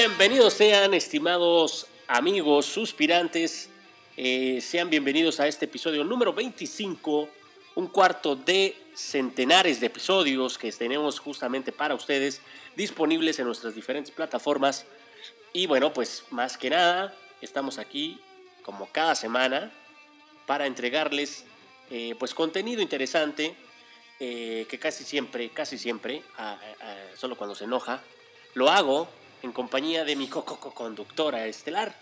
Bienvenidos sean, estimados amigos suspirantes. Eh, sean bienvenidos a este episodio número 25, un cuarto de centenares de episodios que tenemos justamente para ustedes disponibles en nuestras diferentes plataformas. Y bueno, pues más que nada, estamos aquí como cada semana para entregarles eh, pues contenido interesante eh, que casi siempre, casi siempre, solo cuando se enoja, lo hago en compañía de mi co-conductora estelar,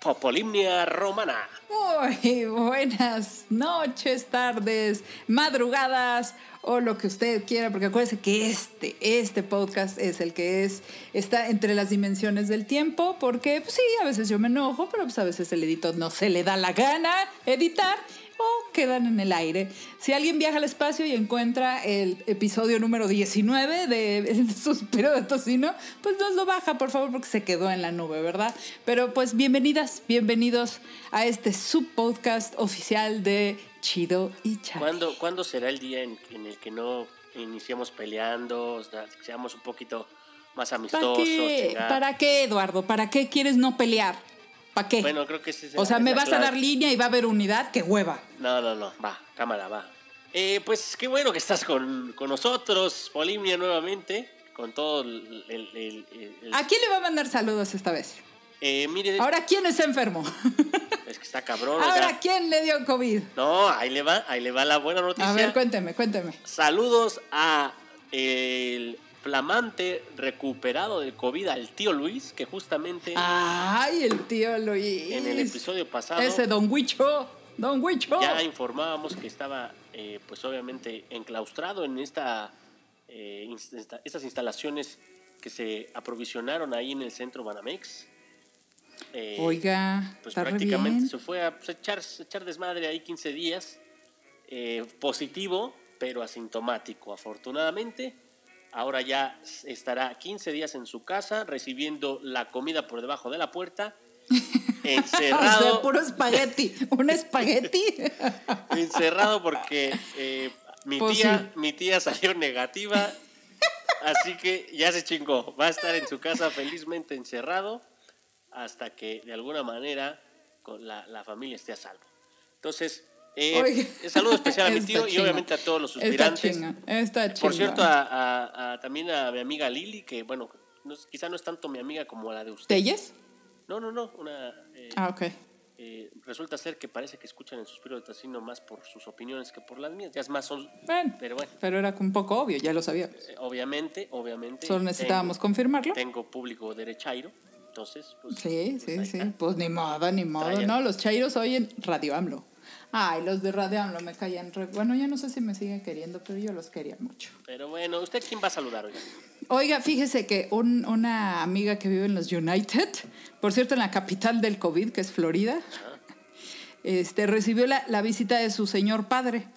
Popolimnia Romana. Muy buenas noches, tardes, madrugadas o lo que usted quiera, porque acuérdese que este, este podcast es el que es, está entre las dimensiones del tiempo, porque pues sí, a veces yo me enojo, pero pues a veces el editor no se le da la gana editar o quedan en el aire. Si alguien viaja al espacio y encuentra el episodio número 19 de suspiro de tocino, pues nos lo baja, por favor, porque se quedó en la nube, ¿verdad? Pero pues bienvenidas, bienvenidos a este subpodcast oficial de Chido y Chavo. ¿Cuándo, será el día en, el que no iniciamos peleando, seamos un poquito más amistosos? ¿Para qué, Eduardo? ¿Para qué quieres no pelear? ¿Para qué? Bueno, creo que sí. O sea, ¿me vas a dar línea y va a haber unidad? ¡Qué hueva! No, no, no. Va, cámara, va. Eh, pues qué bueno que estás con, nosotros, Polimnia, nuevamente. Con todo el, ¿A quién le va a mandar saludos esta vez? Eh, mire. Ahora, ¿quién está enfermo? Es que está cabrón. Ahora, ¿quién le dio COVID? No, ahí le va, ahí le va la buena noticia. A ver, cuénteme, cuénteme. Saludos a el flamante recuperado del COVID al tío Luis, que justamente... ¡Ay, el tío Luis! En el episodio pasado... Ese Don Huicho, Don Huicho. Ya informábamos que estaba, eh, pues obviamente, enclaustrado en esta, eh, estas instalaciones que se aprovisionaron ahí en el centro Banamex. Eh, Oiga, pues prácticamente se fue a pues, echar, echar desmadre ahí 15 días. positivo, pero asintomático, afortunadamente ahora ya estará 15 días en su casa recibiendo la comida por debajo de la puerta. Encerrado. o sea, puro espagueti. Un espagueti. encerrado porque eh, mi, pues tía, mi tía salió negativa. Así que ya se chingó. Va a estar en su casa felizmente encerrado hasta que de alguna manera la, la familia esté a salvo. Entonces, eh, saludo especial a mi tío y obviamente a todos los suspirantes. Por cierto, a, también a mi amiga Lili, que bueno, quizá no es tanto mi amiga como la de usted. ¿Telles? No, no, no. Una, eh, ah, ok. Eh, resulta ser que parece que escuchan el suspiro de Tacino más por sus opiniones que por las mías. Ya es más son. pero bueno. Pero era un poco obvio, ya lo sabíamos. Eh, obviamente, obviamente. Solo necesitábamos confirmarlo. Tengo público derechairo. Entonces, pues. Sí, sí, sí. Pues ni modo, ni modo. No, los chairos oyen Radio AMLO. Ay, los de Radio me caían. Bueno, ya no sé si me siguen queriendo, pero yo los quería mucho. Pero bueno, ¿usted quién va a saludar hoy? Oiga, fíjese que una amiga que vive en los United, por cierto, en la capital del COVID, que es Florida, este, recibió la, visita de su señor padre.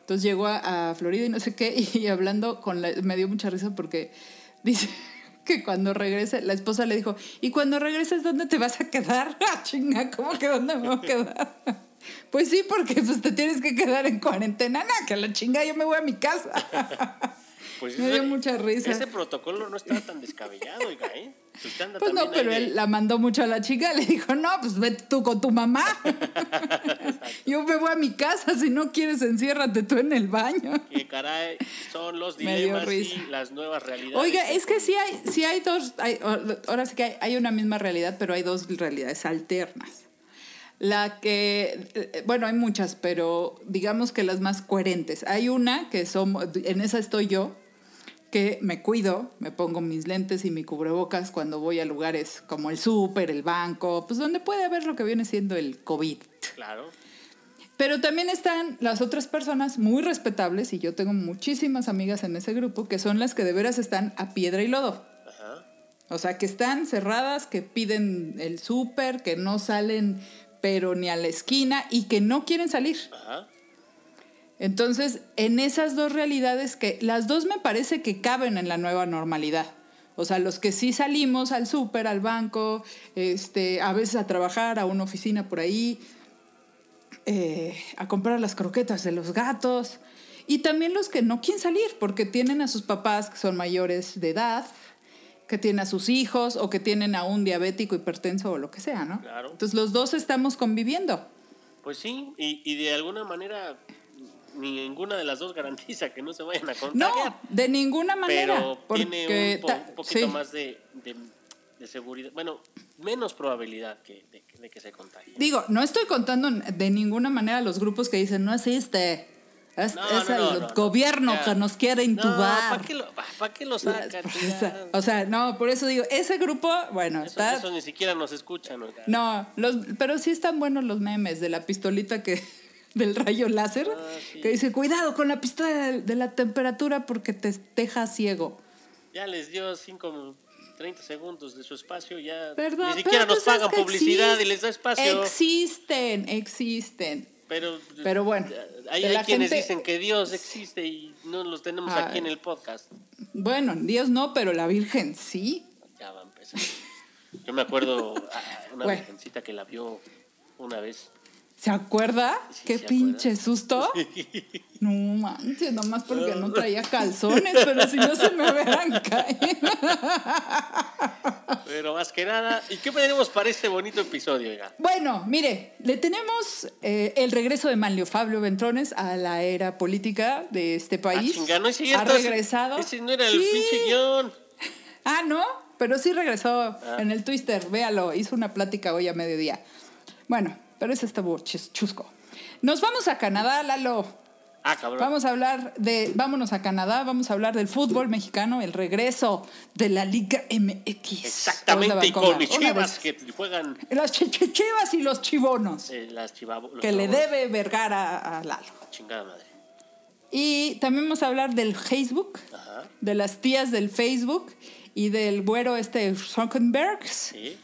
Entonces llegó a, Florida y no sé qué, y hablando con la, me dio mucha risa porque dice que cuando regrese, la esposa le dijo, ¿y cuando regreses dónde te vas a quedar? Ah, chinga, ¿cómo que dónde me voy a quedar? Pues sí, porque pues, te tienes que quedar en cuarentena. Nada, que la chinga yo me voy a mi casa. Pues me dio mucha risa. Ese protocolo no está tan descabellado, oiga, ¿eh? Pues no, pero él la mandó mucho a la chica. Le dijo, no, pues vete tú con tu mamá. yo me voy a mi casa. Si no quieres, enciérrate tú en el baño. Que caray, son los dilemas y las nuevas realidades. Oiga, es que sí hay, sí hay dos... ahora sí que hay, hay una misma realidad, pero hay dos realidades alternas. La que, eh, bueno, hay muchas, pero digamos que las más coherentes. Hay una que son, en esa estoy yo, que me cuido, me pongo mis lentes y mi cubrebocas cuando voy a lugares como el súper, el banco, pues donde puede haber lo que viene siendo el COVID. Claro. Pero también están las otras personas muy respetables, y yo tengo muchísimas amigas en ese grupo, que son las que de veras están a piedra y lodo. Ajá. O sea, que están cerradas, que piden el súper, que no salen pero ni a la esquina y que no quieren salir. Entonces, en esas dos realidades que las dos me parece que caben en la nueva normalidad. O sea, los que sí salimos al súper, al banco, este, a veces a trabajar, a una oficina por ahí, eh, a comprar las croquetas de los gatos. Y también los que no quieren salir porque tienen a sus papás que son mayores de edad que tiene a sus hijos o que tienen a un diabético, hipertenso o lo que sea, ¿no? Claro. Entonces los dos estamos conviviendo. Pues sí, y, y de alguna manera ninguna de las dos garantiza que no se vayan a No, contagiar. de ninguna manera. pero porque tiene un, po- ta- un poquito sí. más de, de- de seguridad, bueno, menos probabilidad que, de, de que se contagie. Digo, no estoy contando de ninguna manera los grupos que dicen no existe. Es, No, es no, el no, no, no. gobierno que nos quiere No, intubar. ¿para qué, lo, pa' qué lo sacan? O sea, no, por eso digo, ese grupo, bueno, Esos, está. esos ni siquiera nos escuchan. No, los, pero sí están buenos los memes de la pistolita que del rayo láser Ah, sí. que dice cuidado con la pistola de, de la temperatura porque te deja ciego. Ya les dio 5, 30 segundos de su espacio, ya ¿Verdad? ni siquiera Pero nos sabes pagan publicidad y les da espacio. Existen, existen. Pero, Pero bueno, hay, de hay quienes gente- dicen que Dios existe y no los tenemos aquí en el podcast. Bueno, Dios no, pero la Virgen sí. Ya va a empezar. Yo me acuerdo a una Bueno. virgencita que la vio una vez. ¿Se acuerda? Sí, Qué se pinche acuerda. susto. No manches, nomás porque no traía calzones, pero si no se me hubieran caído. Pero más que nada, ¿y qué tenemos para este bonito episodio? oiga? Bueno, mire, le tenemos eh, el regreso de Manlio Fabio Ventrones a la era política de este Ah, país. chinga, no es Ha ese- regresado. Ese no era el Sí. pinche guion. Ah, no, pero sí regresó Ah. en el Twister, véalo, hizo una plática hoy a mediodía. Bueno, pero ese estuvo chusco. Nos vamos a Canadá, Lalo. Ah, cabrón. Vamos a hablar de, vámonos a Canadá, vamos a hablar del fútbol mexicano, el regreso de la Liga MX. Exactamente, y con mis chivas que juegan Las chi- chivas y los chivonos, eh, las chivabos. los que le debe Vergara a Lalo. Chingada madre. Y también vamos a hablar del Facebook, Ajá. de las tías del Facebook y del güero este Zuckerberg. Sí.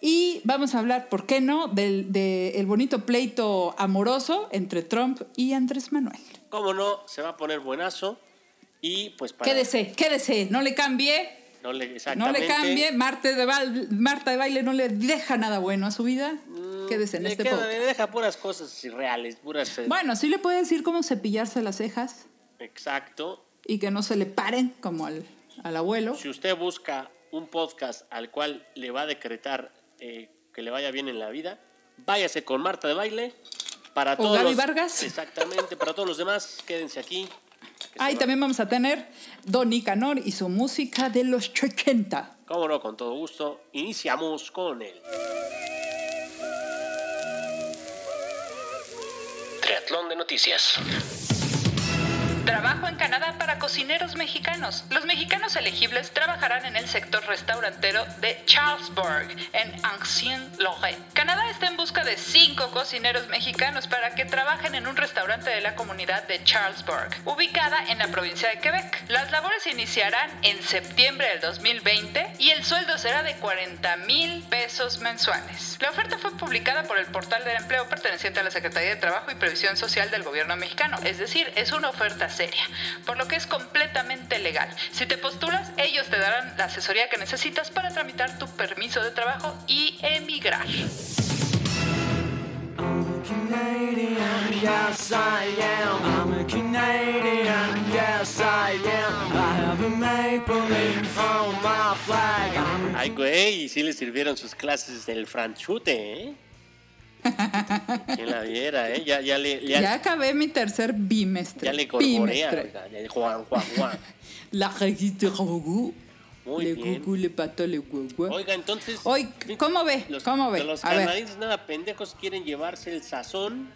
Y vamos a hablar, ¿por qué no?, del de el bonito pleito amoroso entre Trump y Andrés Manuel. Cómo no, se va a poner buenazo. Y pues para. Quédese, quédese, no le cambie, No le, no exactamente. le cambie. Marta de, Val- Marta de baile no le deja nada bueno a su vida. Mm, Quédese en le este queda- podcast. Le deja puras cosas irreales, puras. eh, Bueno, sí le puede decir cómo cepillarse las cejas Exacto. y que no se le paren como al, al abuelo. Si usted busca un podcast al cual le va a decretar eh, que le vaya bien en la vida, váyase con Marta de Baile. Para ¿O todos Gaby los- Vargas? Exactamente, para todos los demás, quédense aquí. Ahí también vamos a tener Don Nicanor y su música de los 80. Cómo no, con todo gusto. Iniciamos con el Triatlón de Noticias. Trabajo en Canadá para cocineros mexicanos. Los mexicanos elegibles trabajarán en el sector restaurantero de Charlesbourg, en Ancien-Lorraine. Canadá está en busca de cinco cocineros mexicanos para que trabajen en un restaurante de la comunidad de Charlesbourg, ubicada en la provincia de Quebec. Las labores iniciarán en septiembre del 2020 y el sueldo será de 40 mil pesos mensuales. La oferta fue publicada por el portal del empleo perteneciente a la Secretaría de Trabajo y Previsión Social del gobierno mexicano, es decir, es una oferta por lo que es completamente legal. Si te postulas, ellos te darán la asesoría que necesitas para tramitar tu permiso de trabajo y emigrar. Ay, güey, sí le sirvieron sus clases del franchute, ¿eh? Quien la viera, ¿eh? Ya, ya le, ya, Ya acabé mi tercer bimestre. ya le corporea, Bimestre. oiga, ya, Juan, Juan, Juan. La revista Rogu. Muy le bien. gugu, le pato, le guagua. Oiga, entonces. Hoy, ¿cómo ve? Los, ¿Cómo ve? Los canadienses nada pendejos quieren llevarse el sazón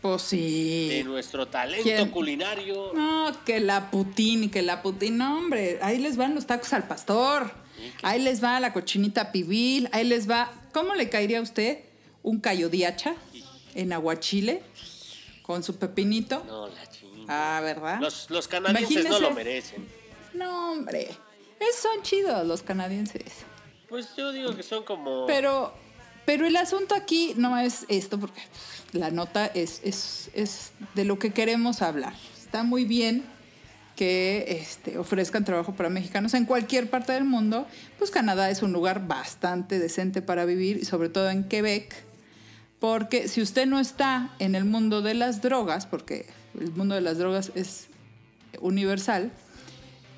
Pues de sí. nuestro talento ¿Quién? culinario. No, que la Putin, que la Putin. No, hombre, ahí les van los tacos al pastor. Ahí les va la cochinita pibil. Ahí les va. ¿Cómo le caería a usted un cayodiacha en aguachile con su pepinito? No, la chingada. Ah, ¿verdad? Los, los canadienses no lo merecen. No, hombre. Es, son chidos los canadienses. Pues yo digo que son como. Pero, pero el asunto aquí no es esto, porque la nota es, es, es de lo que queremos hablar. Está muy bien que este, ofrezcan trabajo para mexicanos en cualquier parte del mundo. Pues Canadá es un lugar bastante decente para vivir, y sobre todo en Quebec. Porque si usted no está en el mundo de las drogas, porque el mundo de las drogas es universal,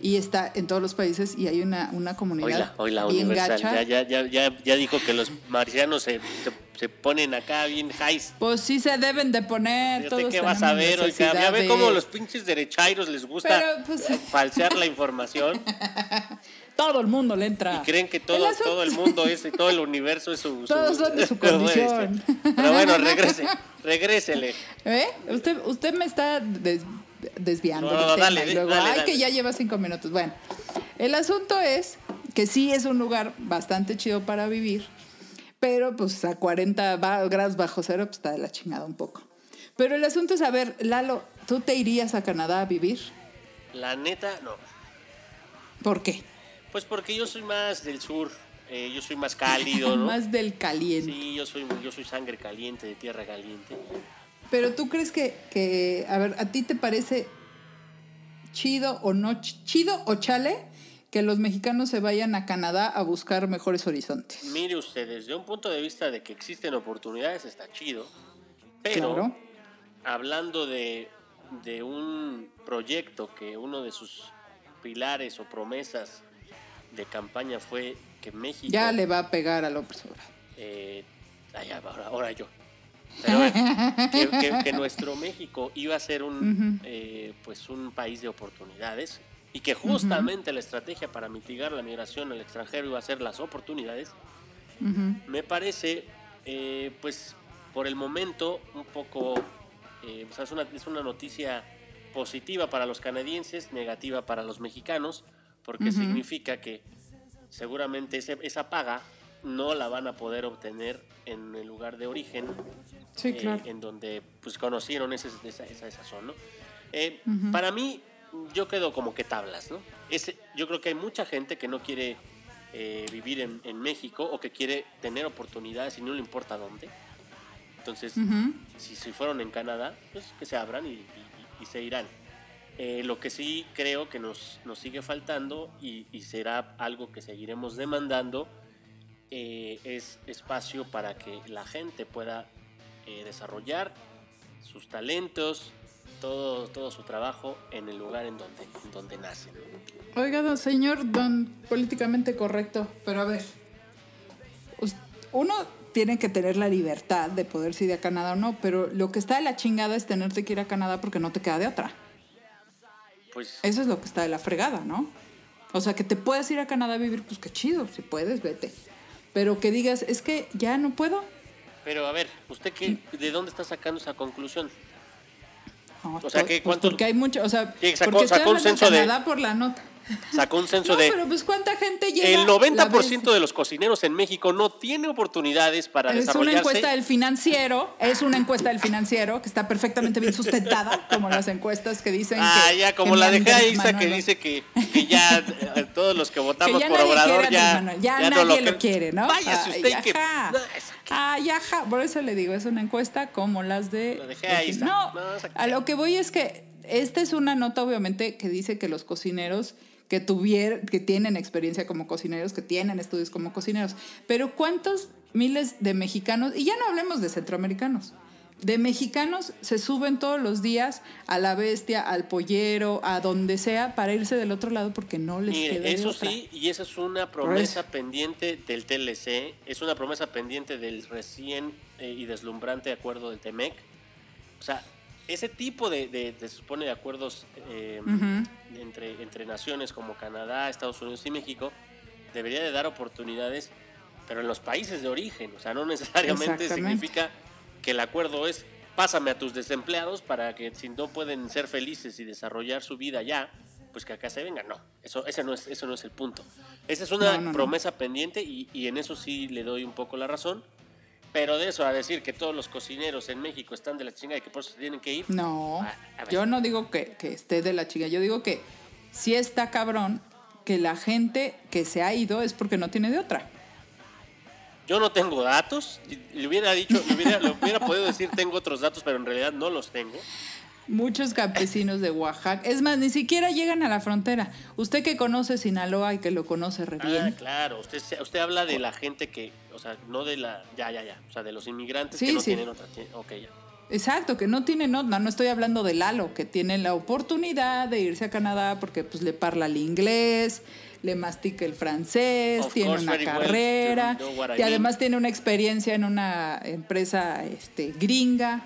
y está en todos los países y hay una, una comunidad Hoy la, bien Universal gacha. ya, ya, ya, ya, ya dijo que los marcianos se, se, se ponen acá bien highs. Pues sí se deben de poner. Todos qué vas a ver, oiga. Ya ve cómo los pinches derechairos les gusta Pero, pues- falsear la información Todo el mundo le entra. y creen que todo, El todo el mundo es, todo el universo es su... su- Todos son de su condición. este, Pero bueno, regrese, regrésele. ¿Eh? Usted, usted me está des- desviando No, tema dale, y luego, dale, ay, dale. que ya lleva cinco minutos. Bueno, el asunto es que sí es un lugar bastante chido para vivir, pero pues a 40 ba- grados bajo cero pues está de la chingada un poco. Pero el asunto es, a ver, Lalo, ¿tú te irías a Canadá a vivir? La neta, no. ¿Por qué? Pues porque yo soy más del sur, eh, yo soy más cálido, ¿no? Más del caliente. Sí, yo soy, yo soy sangre caliente, de tierra caliente. Pero tú crees que, que, a ver, ¿a ti te parece chido o no, ch- chido o chale que los mexicanos se vayan a Canadá a buscar mejores horizontes? Mire usted, desde un punto de vista de que existen oportunidades está chido, pero Claro. hablando de, de un proyecto que uno de sus pilares o promesas de campaña fue que México... Ya le va a pegar a López Obrador. eh, ahora, ahora yo. Pero bueno, que, que- que nuestro México iba a ser un, eh, pues un país de oportunidades y que justamente la estrategia para mitigar la migración al extranjero iba a ser las oportunidades, Ujú. me parece, eh, pues por el momento, un poco, eh, o sea, es, una, es una noticia positiva para los canadienses, negativa para los mexicanos, porque significa que seguramente ese- esa paga no la van a poder obtener en el lugar de origen, Sí, eh, claro. en donde pues conocieron ese- esa, esa, esa zona. ¿no? Eh, Para mí, yo quedo como que tablas, ¿no? Ese, yo creo que hay mucha gente que no quiere eh, vivir en, en México o que quiere tener oportunidades y no le importa dónde. Entonces, Ujú. si, si fueron en Canadá, pues que se abran y, y- y se irán. Eh, lo que sí creo que nos, nos sigue faltando y, y será algo que seguiremos demandando eh, es espacio para que la gente pueda eh, desarrollar sus talentos, todo, todo su trabajo en el lugar en donde, en donde nacen. Oiga, don señor, don políticamente correcto, pero a ver, uno tiene que tener la libertad de poder ir a Canadá o no, pero lo que está de la chingada es tenerte que ir a Canadá porque no te queda de otra. Pues Eso es lo que está de la fregada, ¿no? O sea, que te puedes ir a Canadá a vivir, pues qué chido, si puedes, vete. Pero que digas, es que ya no puedo. Pero a ver, ¿usted qué, de dónde está sacando esa conclusión? No, O sea, pues, ¿qué- pues, cuánto- porque hay mucho, o sea, sacó- porque sacó un censo de- Canadá por la nota. Sacó un censo No, de... pero pues cuánta gente llega. El la 90% vez- de los cocineros en México no tiene oportunidades para Es una desarrollarse. encuesta del financiero, es una encuesta del financiero que está perfectamente bien sustentada, como las encuestas que dicen Ah, que. ya, como que la de Andrés Isa que dice que, que ya eh, todos los que que votamos por Obrador a ya, ya, ya nadie no lo, quiere, ¿no? Usted que... No, Ay, ajá. Por eso le digo, es una encuesta como las de. Lo dejé ahí. No, No, a lo que voy es que esta es una nota, obviamente, que dice que los cocineros que tuvieron, que tienen experiencia como cocineros, que tienen estudios como cocineros. Pero ¿cuántos miles de mexicanos, y ya no hablemos de centroamericanos, de mexicanos se suben todos los días a la bestia, al pollero, a donde sea, para irse del otro lado porque no les Mire, queda de eso otra? sí, y esa es una promesa pendiente del TLC, es una promesa pendiente del recién eh, y deslumbrante acuerdo del TEMEC. O sea, ese tipo de, de- de- se supone de acuerdos eh, entre, entre naciones como Canadá, Estados Unidos y México debería de dar oportunidades, pero en los países de origen. O sea, no necesariamente significa que el acuerdo es pásame a tus desempleados para que si no pueden ser felices y desarrollar su vida ya, pues que acá se vengan. No, eso, ese no es, eso no es el punto. Esa es una No, no, no. promesa pendiente y, y en eso sí le doy un poco la razón. Pero de eso a decir que todos los cocineros en México están de la chingada y que por eso tienen que ir. No, a yo no digo que, que esté de la chica, yo digo que sí está cabrón que la gente que se ha ido es porque no tiene de otra. Yo no tengo datos. Le hubiera dicho, le hubiera, le hubiera podido decir tengo otros datos, pero en realidad no los tengo. Muchos campesinos de Oaxaca, es más, ni siquiera llegan a la frontera. Usted que conoce Sinaloa y que lo conoce re Ah, bien. claro. Usted, habla de la gente que, o sea, no de la, ya, ya, ya, o sea, de los inmigrantes Sí, que no sí. tienen otra. Ok, ya. Exacto, que no tiene nota, no estoy hablando de Lalo, que tiene la oportunidad de irse a Canadá porque pues le parla el inglés, le mastica el francés, Of tiene una well, carrera y además mean. tiene una experiencia en una empresa este, gringa.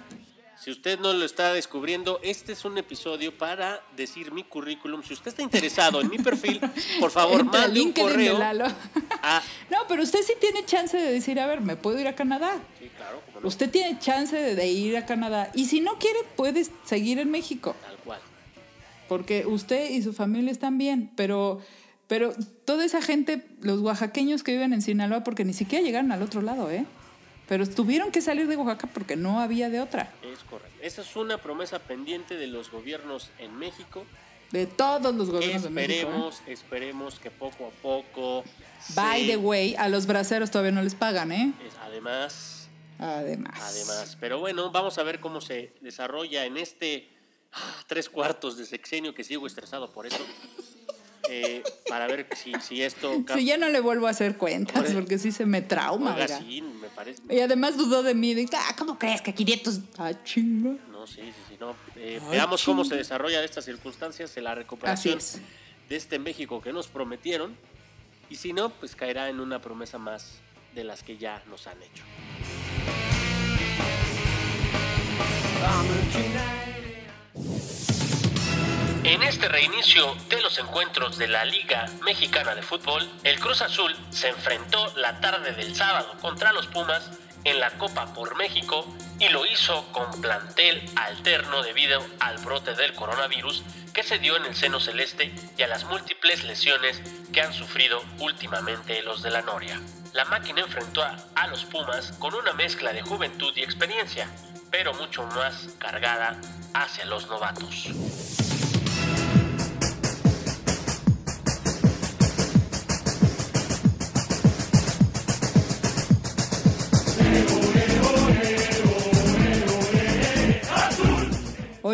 Si usted no lo está descubriendo, este es un episodio para decir mi currículum. Si usted está interesado en mi perfil, por favor, mande un correo. A- No, pero usted sí tiene chance de decir, a ver, me puedo ir a Canadá. Sí, claro, no, Usted tiene chance de, de ir a Canadá. Y si no quiere, puede seguir en México. tal cual. Porque usted y su familia están bien. Pero, pero toda esa gente, los oaxaqueños que viven en Sinaloa, porque ni siquiera llegaron al otro lado, ¿eh? Pero tuvieron que salir de Oaxaca porque no había de otra. Es correcto. Esa es una promesa pendiente de los gobiernos en México. De todos los gobiernos de México. ¿eh? Esperemos, esperemos que poco a poco. By se- the way, a los braceros todavía no les pagan, ¿eh? además, Además. además. Pero bueno, vamos a ver cómo se desarrolla en este ah, tres cuartos de sexenio que sigo estresado por eso. Eh, para ver si, si esto. Sí, ya no le vuelvo a hacer cuentas Oye. porque sí se me trauma. Oiga, oiga. sí, me parece. Y además dudó de mí. Dice, ah, ¿cómo crees que 500? Ah, chinga. No, sí, sí, sí. No. Eh, Ay, veamos cómo se desarrolla estas circunstancias en la recuperación es. de este México que nos prometieron. Y si no, pues caerá en una promesa más de las que ya nos han hecho. En este reinicio de los encuentros de la Liga Mexicana de Fútbol, el Cruz Azul se enfrentó la tarde del sábado contra los Pumas en la Copa por México y lo hizo con plantel alterno debido al brote del coronavirus que se dio en el seno celeste y a las múltiples lesiones que han sufrido últimamente los de la Noria. La máquina enfrentó a los Pumas con una mezcla de juventud y experiencia, pero mucho más cargada hacia los novatos.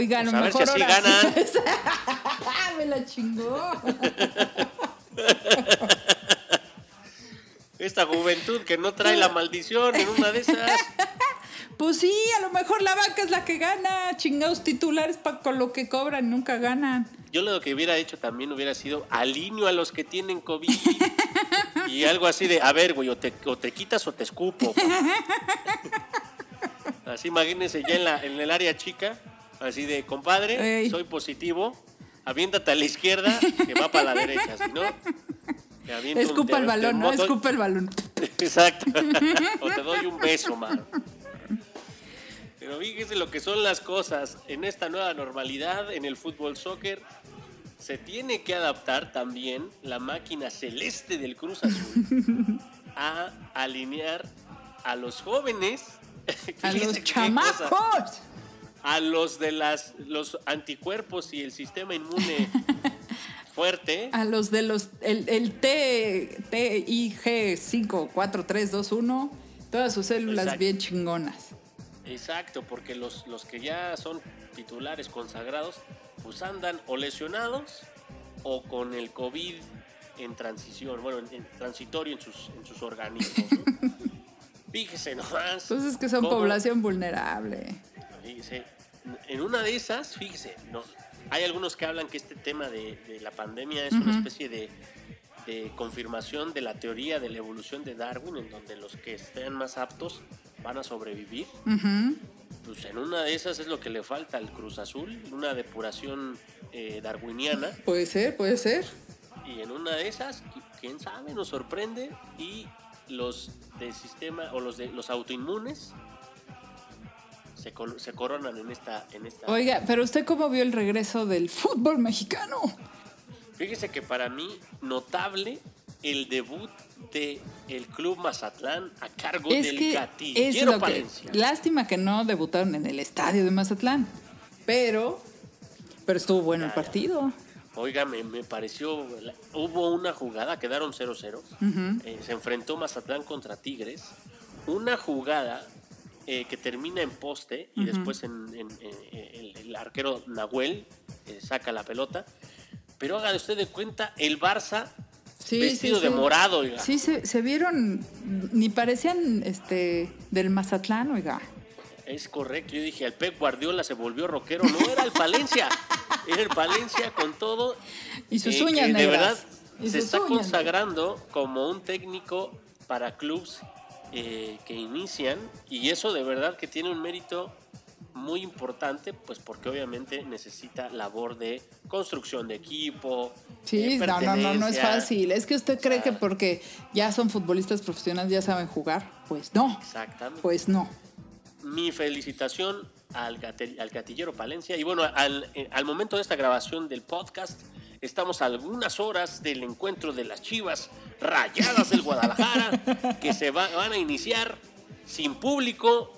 Oigan, Pues a ver si así ganan. Me la chingó. Esta juventud que no trae la maldición en una de esas. Pues sí, a lo mejor la banca es la que gana. Chingados titulares pa- con lo que cobran nunca ganan. Yo lo que hubiera hecho también hubiera sido alineo a los que tienen COVID. Y algo así de, a ver, güey, o te, o te quitas o te escupo. Así imagínense ya en, la, en el área chica, así de, compadre, Ey. soy positivo, aviéntate a la izquierda, que va para la derecha, si no... te un- Escupa el balón, ¿no? Escupa el balón. Exacto. o te doy un beso, mano. Pero fíjese lo que son las cosas. En esta nueva normalidad, en el fútbol soccer, se tiene que adaptar también la máquina celeste del Cruz Azul a alinear a los jóvenes. A los cosa. A los de las los anticuerpos y el sistema inmune fuerte. A los de los. El, el T, TIG 54321. Todas sus células Exacto. bien chingonas. Exacto, porque los, los que ya son titulares consagrados, pues andan o lesionados o con el COVID en transición, bueno, en, en transitorio en sus, en sus organismos. ¿no? Fíjese nomás. Entonces que son cómo- población vulnerable. Fíjese, en una de esas, fíjese, no, hay algunos que hablan que este tema de, de la pandemia es una especie de, de confirmación de la teoría de la evolución de Darwin, en donde los que estén más aptos van a sobrevivir. Pues en una de esas es lo que le falta al Cruz Azul, una depuración eh, darwiniana. Puede ser, puede ser. Y en una de esas, qui- quién sabe, nos sorprende. Y los de sistema o los de los autoinmunes se, coronan en esta, en esta. Oiga, pero usted cómo vio el regreso del fútbol mexicano? Fíjese que para mí, notable el debut de el Club Mazatlán a cargo Es del que es gatillero lo que. Palencia. Lástima que no debutaron en el estadio de Mazatlán. Pero. Pero estuvo bueno el partido. Oiga, me, me pareció. hubo una jugada, quedaron 0-0. eh, se enfrentó Mazatlán contra Tigres. Una jugada eh, que termina en poste y después en, en- en- el, el arquero Nahuel eh, saca la pelota. Pero haga de usted de cuenta, el Barça Sí, vestido sí, de sí. morado, oiga. Sí, se, se vieron. Ni parecían este del Mazatlán, oiga. Es correcto, yo dije, el Pep Guardiola se volvió rockero, no era el Palencia, era el Palencia con todo. Y sus eh, uñas que de negras. verdad Y se está uñas consagrando como un técnico para clubs eh, que inician y eso de verdad que tiene un mérito muy importante, pues porque obviamente necesita labor de construcción de equipo. Sí, no, no, no, no es fácil. Es que usted cree sea- que porque ya son futbolistas profesionales ya saben jugar. Pues no, Exactamente. pues no. mi felicitación al, al gatillero Palencia. Y bueno, al, eh, al momento de esta grabación del podcast, estamos a algunas horas del encuentro de las Chivas Rayadas del Guadalajara, que se va- van a iniciar sin público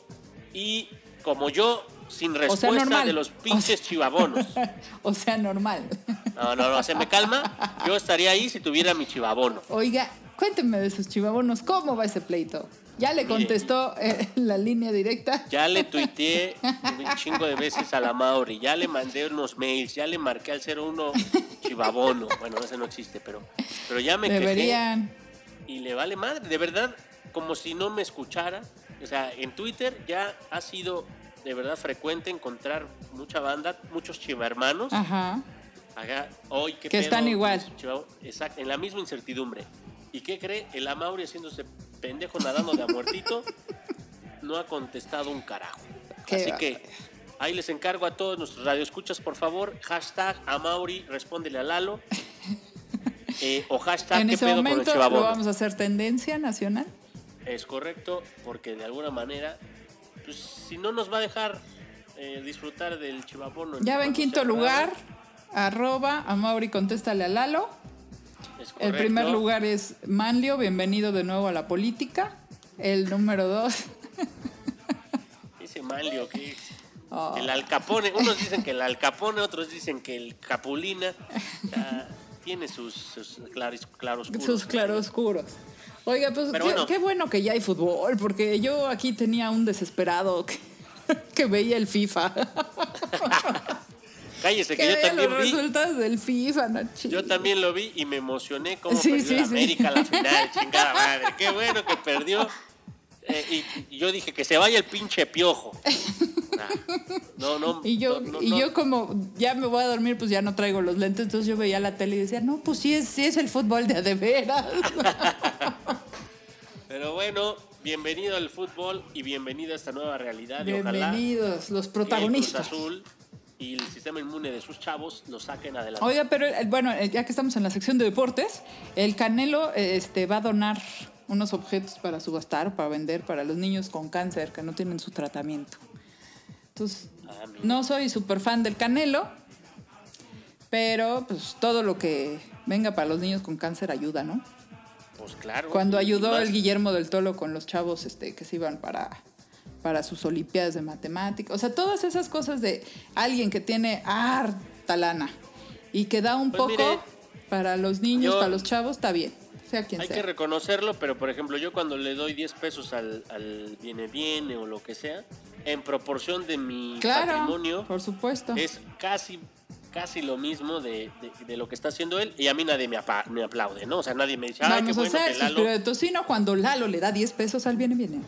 y, como yo, sin respuesta de los O pinches chivabonos. o sea, normal. No, no, no, se me calma. Yo estaría ahí si tuviera mi chivabono. Oiga, cuéntenme de sus chivabonos, ¿cómo va ese pleito? Ya le contestó eh, la línea directa. Ya le tuiteé un chingo de veces a la Mauri, ya le mandé unos mails, ya le marqué al 01 Chivabono. Bueno, ese no existe, pero, pero ya me quejé Deberían. y le vale madre. De verdad, como si no me escuchara. O sea, en Twitter ya ha sido de verdad frecuente encontrar mucha banda, muchos chivahermanos. Ajá. Haga, hoy, ¿qué Que pedo? están igual. Exacto, en la misma incertidumbre. ¿Y qué cree? El Amauri haciéndose pendejo nadando de a muertito no ha contestado un carajo. Qué Así que ahí les encargo a todos nuestros radioescuchas, por favor, hashtag Amauri, respóndele a Lalo. Eh, o hashtag En ¿qué ese pedo con el momento lo vamos a hacer tendencia nacional. Es correcto, porque de alguna manera, pues si no nos va a dejar eh, disfrutar del chivabono. Ya va en quinto lugar, arroba a Mauri, contéstale a Lalo. El primer lugar es Manlio, bienvenido de nuevo a la política. El número dos, Ese Manlio que oh, El Alcapone, unos dicen que el Alcapone, otros dicen que el Capulina. Tiene sus, sus claros, claroscuros. sus claroscuros. Oiga, pues Pero qué, bueno. qué bueno que ya hay fútbol, porque yo aquí tenía un desesperado que, que veía el FIFA. Cállese, que que yo también los vi. resultados del FIFA, no Yo también lo vi y me emocioné como Sí, perdió sí, el sí. América la final, chingada madre. Qué bueno que perdió. Eh, y, y yo dije que se vaya el pinche piojo. No, no. Y yo, no, no, y yo como ya me voy a dormir, pues ya no traigo los lentes, entonces yo veía la tele y decía, no, pues sí es, sí es el fútbol de a de veras. Pero bueno, bienvenido al fútbol y bienvenido a esta nueva realidad. Y ojalá Bienvenidos, los Cruz protagonistas. Azul y el sistema inmune de sus chavos lo saquen adelante. Oiga, pero eh, bueno, eh, ya que estamos en la sección de deportes, el Canelo eh, este, va a donar unos objetos para subastar, para vender para los niños con cáncer que no tienen su tratamiento. Entonces, Ah, no soy súper fan del Canelo, pero pues todo lo que venga para los niños con cáncer ayuda, ¿no? Pues claro. Cuando ayudó el Guillermo del Tolo con los chavos este, que se iban para, para sus Olimpiadas de Matemáticas. O sea, todas esas cosas de alguien que tiene harta lana y que da un Pues poco mire, para los niños, yo- para los chavos, está bien. Sea quien Hay sea. que reconocerlo, pero por ejemplo, yo cuando le doy 10 pesos al, al viene viene o lo que sea, en proporción de mi Claro, patrimonio, por supuesto. es casi casi lo mismo de, de- de lo que está haciendo él y a mí nadie me, apa- me aplaude, ¿no? O sea, nadie me dice, ay, qué Vamos a bueno hacer que Lalo... suspiro de tocino cuando Lalo le da 10 pesos al viene viene.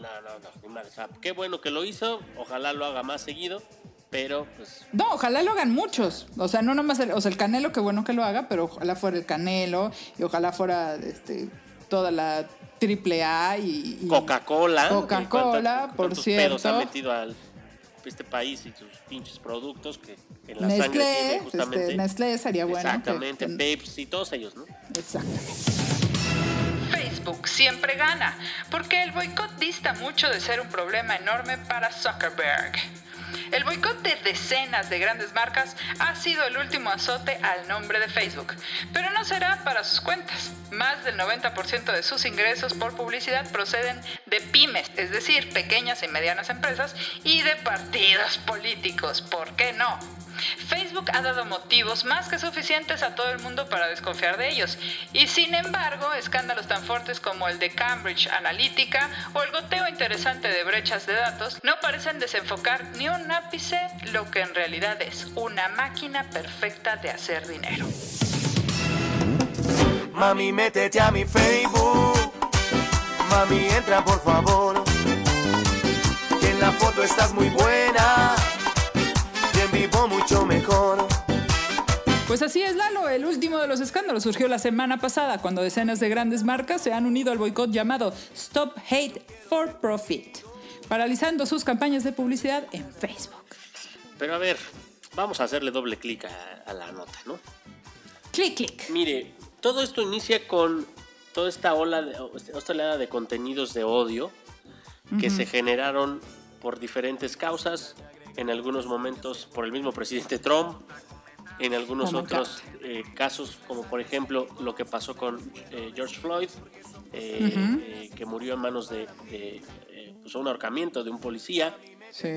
No, no, no, ni madre, o sea, qué bueno que lo hizo, ojalá lo haga más seguido, pero pues No, ojalá lo hagan muchos. O sea, no nomás el, o sea, el Canelo, qué bueno que lo haga, pero ojalá fuera el Canelo y ojalá fuera este, toda la triple A y, y- Coca-Cola. Coca-Cola, ¿cuántas- por cuántos pedos cierto. ha metido al este país y sus pinches productos que en la sangre tiene justamente. este, Nestlé sería bueno. Exactamente, que- Pepsi, todos ellos, ¿no? Exactamente. Facebook siempre gana, porque el boicot dista mucho de ser un problema enorme para Zuckerberg. El boicot de decenas de grandes marcas ha sido el último azote al nombre de Facebook, pero no será para sus cuentas. Más del 90% de sus ingresos por publicidad proceden de pymes, es decir, pequeñas y medianas empresas, y de partidos políticos, ¿por qué no? Facebook ha dado motivos más que suficientes a todo el mundo para desconfiar de ellos. Y sin embargo, escándalos tan fuertes como el de Cambridge Analytica o el goteo interesante de brechas de datos no parecen desenfocar ni un ápice lo que en realidad es una máquina perfecta de hacer dinero. Mami, métete a mi Facebook. Mami, entra por favor. En la foto estás muy buena. Vivo mucho mejor. Pues así es, Lalo. El último de los escándalos surgió la semana pasada cuando decenas de grandes marcas se han unido al boicot llamado Stop Hate for Profit, paralizando sus campañas de publicidad en Facebook. Pero a ver, vamos a hacerle doble clic a, a la nota, ¿no? Clic, clic. Mire, todo esto inicia con toda esta ola de, esta oleada de contenidos de odio que se generaron por diferentes causas, en algunos momentos por el mismo presidente Trump, en algunos Oh otros eh, casos, como por ejemplo lo que pasó con eh, George Floyd, eh, que murió en manos de, de, pues, un ahorcamiento de un policía. Sí.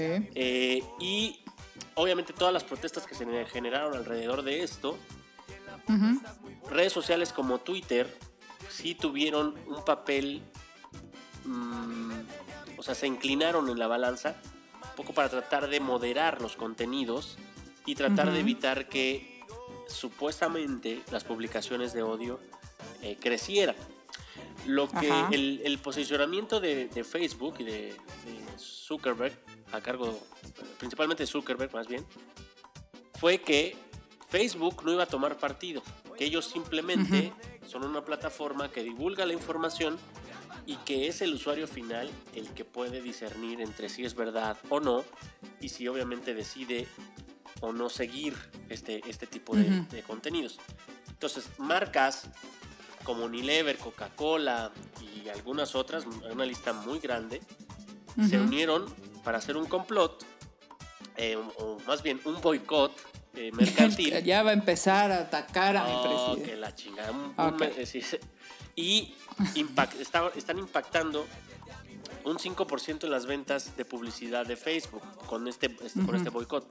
Y obviamente todas las protestas que se generaron alrededor de esto, redes sociales como Twitter sí tuvieron un papel, mm, o sea, se inclinaron en la balanza un poco para tratar de moderar los contenidos y tratar de evitar que supuestamente las publicaciones de odio eh, crecieran. Lo que el, el posicionamiento de, de Facebook y de, de Zuckerberg, a cargo principalmente de Zuckerberg más bien, fue que Facebook no iba a tomar partido, que ellos simplemente son una plataforma que divulga la información y que es el usuario final el que puede discernir entre si es verdad o no y si obviamente decide o no seguir este, este tipo de, Ujú. de contenidos. Entonces, marcas como Unilever, Coca-Cola y algunas otras, una lista muy grande, se Ujú. unieron para hacer un complot, eh, o más bien un boicot eh, mercantil. ya va a empezar a atacar a mi Oh, presidente. que la chingada. un- y impact- está- están impactando un 5% en las ventas de publicidad de Facebook con este, este- con este boicot.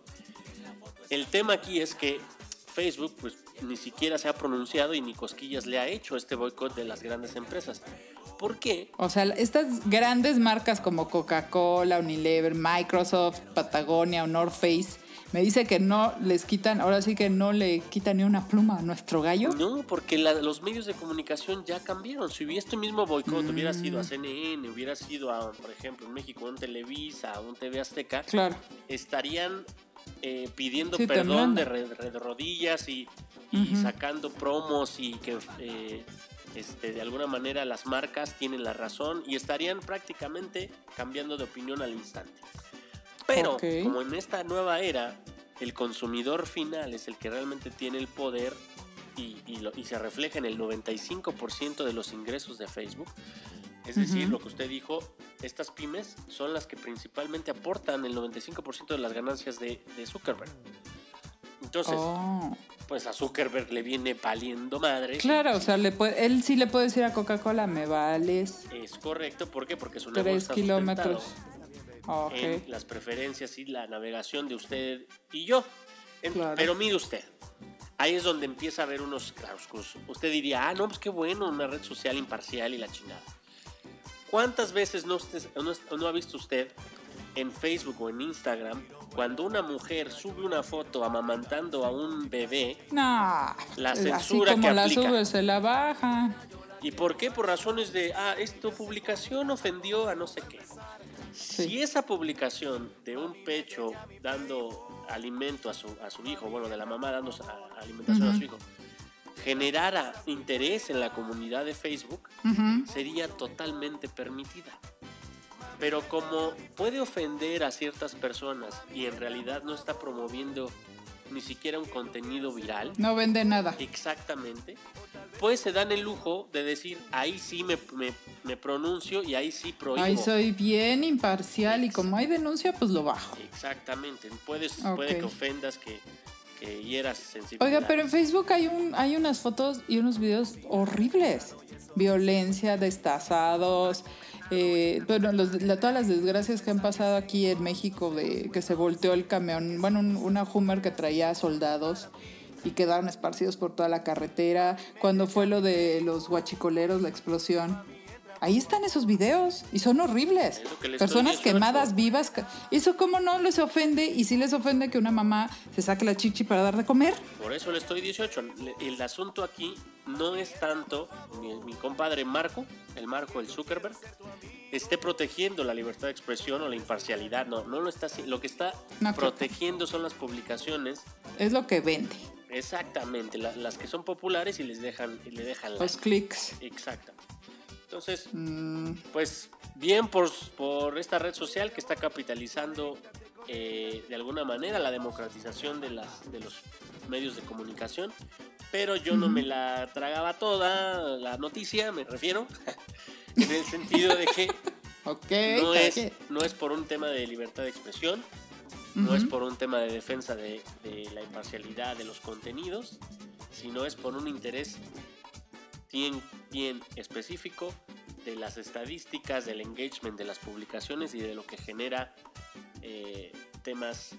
El tema aquí es que Facebook pues ni siquiera se ha pronunciado y ni cosquillas le ha hecho este boicot de las grandes empresas. ¿Por qué? O sea, estas grandes marcas como Coca-Cola, Unilever, Microsoft, Patagonia o North Face, me dice que no les quitan, ahora sí que no le quitan ni una pluma a nuestro gallo. No, porque la- los medios de comunicación ya cambiaron. Si hubiera este mismo boicot hubiera sido Mm. a CNN, hubiera sido a, por ejemplo, en México, un Televisa, un TV Azteca, Claro. estarían eh, pidiendo Sí, perdón de, re- de rodillas y, sacando promos y que eh, este, de alguna manera las marcas tienen la razón y estarían prácticamente cambiando de opinión al instante. Pero como en esta nueva era el consumidor final es el que realmente tiene el poder y, y lo- y se refleja en el 95% de los ingresos de Facebook, es decir, lo que usted dijo, estas pymes son las que principalmente aportan el 95% de las ganancias de, de Zuckerberg. Entonces, Oh. pues a Zuckerberg le viene valiendo madre. Claro, o sea, le puede, él sí le puede decir a Coca-Cola, me vales Es correcto, ¿por qué? Porque es una tres bolsa kilómetros. sustentado Ok. en las preferencias y la navegación de usted y yo. En- Claro. Pero mire usted, ahí es donde empieza a haber unos claroscuros. Usted diría, ah, no, pues qué bueno, una red social imparcial y la chingada. ¿Cuántas veces no, usted- no- no ha visto usted en Facebook o en Instagram cuando una mujer sube una foto amamantando a un bebé? No, La así censura como que la aplica. sube, se la baja. ¿Y por qué? Por razones de, ah, esta publicación ofendió a no sé qué. Sí. Si esa publicación de un pecho dando alimento a su, a su hijo, bueno, de la mamá dando a- alimentación a su hijo, generara interés en la comunidad de Facebook, sería totalmente permitida. Pero como puede ofender a ciertas personas y en realidad no está promoviendo ni siquiera un contenido viral, No vende nada. Exactamente. Pues se dan el lujo de decir, ahí sí me, me- me pronuncio y ahí sí prohíbo. Ahí soy bien imparcial y como hay denuncia, pues lo bajo. Exactamente. Puedes, Ok. Puede que ofendas, que, que hieras sensibilidad. Oiga, pero en Facebook hay un hay unas fotos y unos videos horribles. Violencia, destazados, eh, bueno, los- la- todas las desgracias que han pasado aquí en México de que se volteó el camión, bueno, un- una Hummer que traía soldados y quedaron esparcidos por toda la carretera. Cuando fue lo de los guachicoleros, la explosión, Ahí están esos videos y son horribles. Que Personas quemadas vivas. Eso cómo no les ofende y sí les ofende que una mamá se saque la chichi para dar de comer. Por eso le estoy 18. Le- El asunto aquí no es tanto mi, mi compadre Marco, el Marco, el Zuckerberg, esté protegiendo la libertad de expresión o la imparcialidad. No, no lo está Lo que está No, protegiendo son las publicaciones, Es lo que vende. Exactamente, la- las que son populares y les dejan, y le dejan Los clics. Exactamente. Entonces, Mm, pues bien por, por esta red social que está capitalizando eh, de alguna manera la democratización de, las, de los medios de comunicación, pero yo no me la tragaba toda la noticia, me refiero, en el sentido de que no es, no es por un tema de libertad de expresión, no es por un tema de defensa de, de la imparcialidad de los contenidos, sino es por un interés bien, bien específico de las estadísticas, del engagement de las publicaciones y de lo que genera eh, temas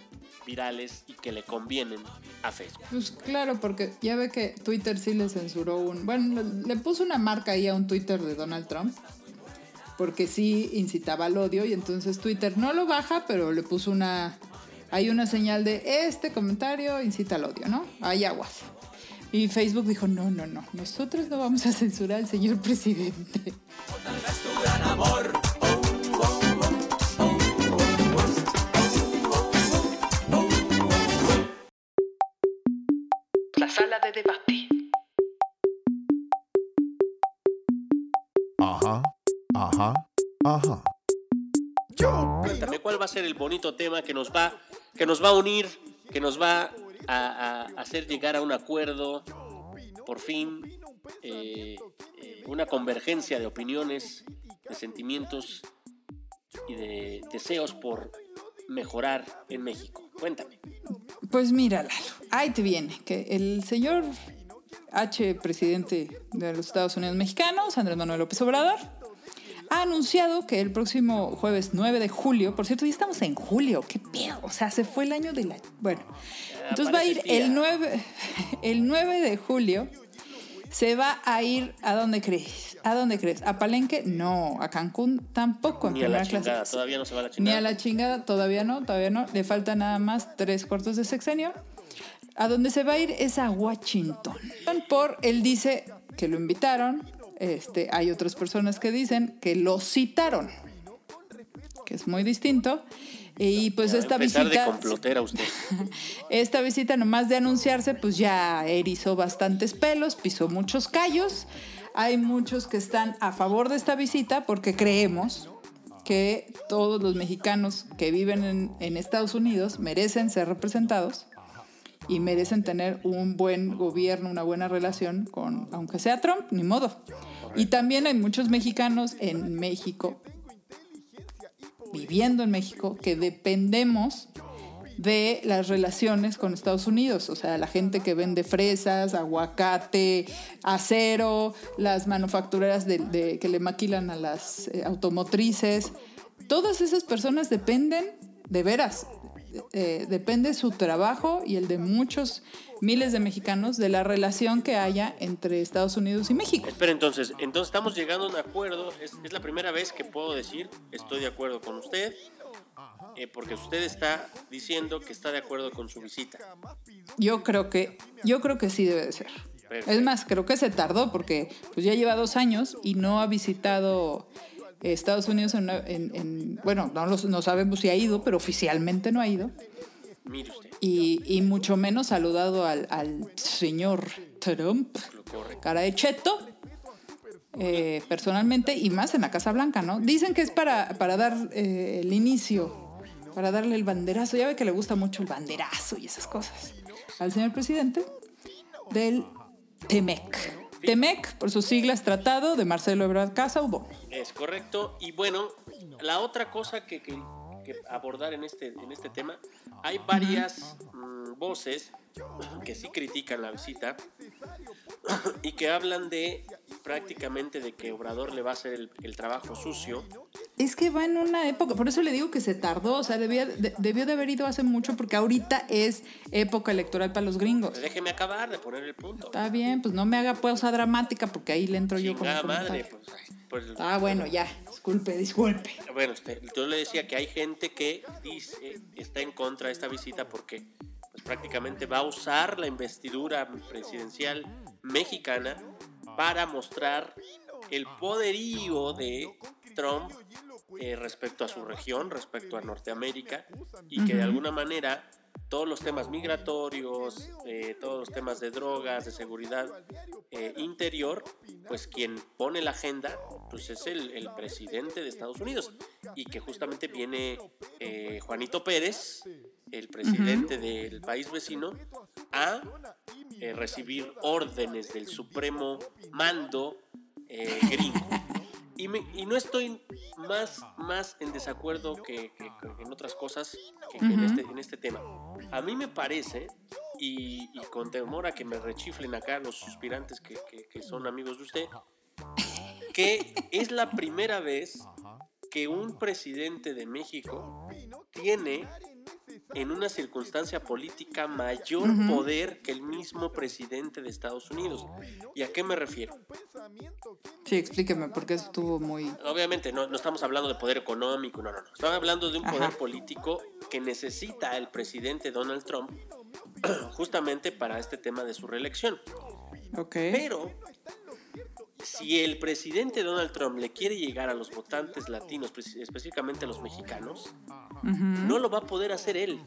virales y que le convienen a Facebook. Pues claro, porque ya ve que Twitter sí le censuró un... Bueno, le, le puso una marca ahí a un Twitter de Donald Trump, porque sí incitaba al odio y entonces Twitter no lo baja, pero le puso una... Hay una señal de este comentario incita al odio, ¿no? Hay aguas. Y Facebook dijo, no, no, no, nosotros no vamos a censurar al señor presidente. La sala de debate. Ajá, ajá, ajá. Cuéntame cuál va a ser el bonito tema que nos va, que nos va a unir, que nos va a, a hacer llegar a un acuerdo, por fin, eh, eh, una convergencia de opiniones, de sentimientos y de deseos por mejorar en México. Cuéntame. Pues mira, Lalo, ahí te viene, que el señor H, presidente de los Estados Unidos mexicanos, Andrés Manuel López Obrador, ha anunciado que el próximo jueves 9 de julio, por cierto, ya estamos en julio, qué pedo, o sea, se fue el año de la... Bueno, entonces va a ir el 9, el 9 de julio, se va a ir, ¿a dónde crees? ¿A dónde crees? ¿A Palenque? No, a Cancún tampoco. en Ni a la clase. chingada, todavía no se va a la Ni chingada. a la chingada, todavía no, todavía no. Le falta nada más tres cuartos de sexenio. A donde se va a ir es a Washington. Por él dice que lo invitaron. Este, hay otras personas que dicen que lo citaron, que es muy distinto. Y pues Ya esta visita, de complotera usted. esta visita nomás de anunciarse, pues ya erizó bastantes pelos, pisó muchos callos. Hay muchos que están a favor de esta visita porque creemos que todos los mexicanos que viven en, en Estados Unidos merecen ser representados y merecen tener un buen gobierno, una buena relación con, aunque sea Trump, ni modo. Y también hay muchos mexicanos en México, viviendo en México, que dependemos de las relaciones con Estados Unidos, o sea, la gente que vende fresas, aguacate, acero, las manufactureras de, de- que le maquilan a las eh, automotrices, todas esas personas dependen, de veras, eh, depende su trabajo y el de muchos miles de mexicanos de la relación que haya entre Estados Unidos y México. Espera, entonces, entonces estamos llegando a un acuerdo. Es, es la primera vez que puedo decir estoy de acuerdo con usted, eh, porque usted está diciendo que está de acuerdo con su visita. Yo creo que, yo creo que sí debe de ser. Perfecto. Es más, creo que se tardó porque pues ya lleva dos años y no ha visitado Estados Unidos en, una- en- en- bueno, no, los- no sabemos si ha ido, pero oficialmente no ha ido. Mire usted, Y, y mucho menos saludado al, al señor Trump, cara de cheto, eh, personalmente y más en la Casa Blanca, ¿no? Dicen que es para, para dar eh, el inicio, para darle el banderazo. Ya ve que le gusta mucho el banderazo y esas cosas al señor presidente del TEMEC. TEMEC, por sus siglas, Tratado de Marcelo Ebrard Casaubon. Es correcto. Y bueno, la otra cosa que, que- abordar en este, en este tema, hay varias mm, voces que sí critican la visita y que hablan de prácticamente de que Obrador le va a hacer el, el trabajo sucio. Es que va en una época, por eso le digo que se tardó, o sea, debía- de- debió de haber ido hace mucho porque ahorita es época electoral para los gringos. Déjeme acabar de poner el punto. Está bien, pues no me haga pausa dramática porque ahí le entro yo con el madre, pues, pues, Ah, bueno, ya. Disculpe, disculpe. Bueno, este, yo le decía que hay gente que dice está en contra de esta visita porque pues, prácticamente va a usar la investidura presidencial mexicana para mostrar el poderío de Trump eh, respecto a su región, respecto a Norteamérica, y que de alguna manera todos los temas migratorios, eh, todos los temas de drogas, de seguridad eh, interior, pues quien pone la agenda pues es el, el presidente de Estados Unidos y que justamente viene eh, Juanito Pérez, el presidente del país vecino, a eh, recibir órdenes del supremo mando eh, gringo. Y, me- y no estoy más, más en desacuerdo que, que- que en otras cosas que, que en, Ujú. este, en este tema. A mí me parece, y, y con temor a que me rechiflen acá los suspirantes que son amigos de usted, que es la primera vez que un presidente de México tiene en una circunstancia política mayor Ujú. poder que el mismo presidente de Estados Unidos. ¿Y a qué me refiero? Sí, explíqueme, porque eso estuvo muy. Obviamente no, no estamos hablando de poder económico, no, no, no. Estamos hablando de un poder Ajá. político que necesita el presidente Donald Trump justamente para este tema de su reelección. Ok. Pero si el presidente Donald Trump le quiere llegar a los votantes latinos, específicamente a los mexicanos, No lo va a poder hacer él.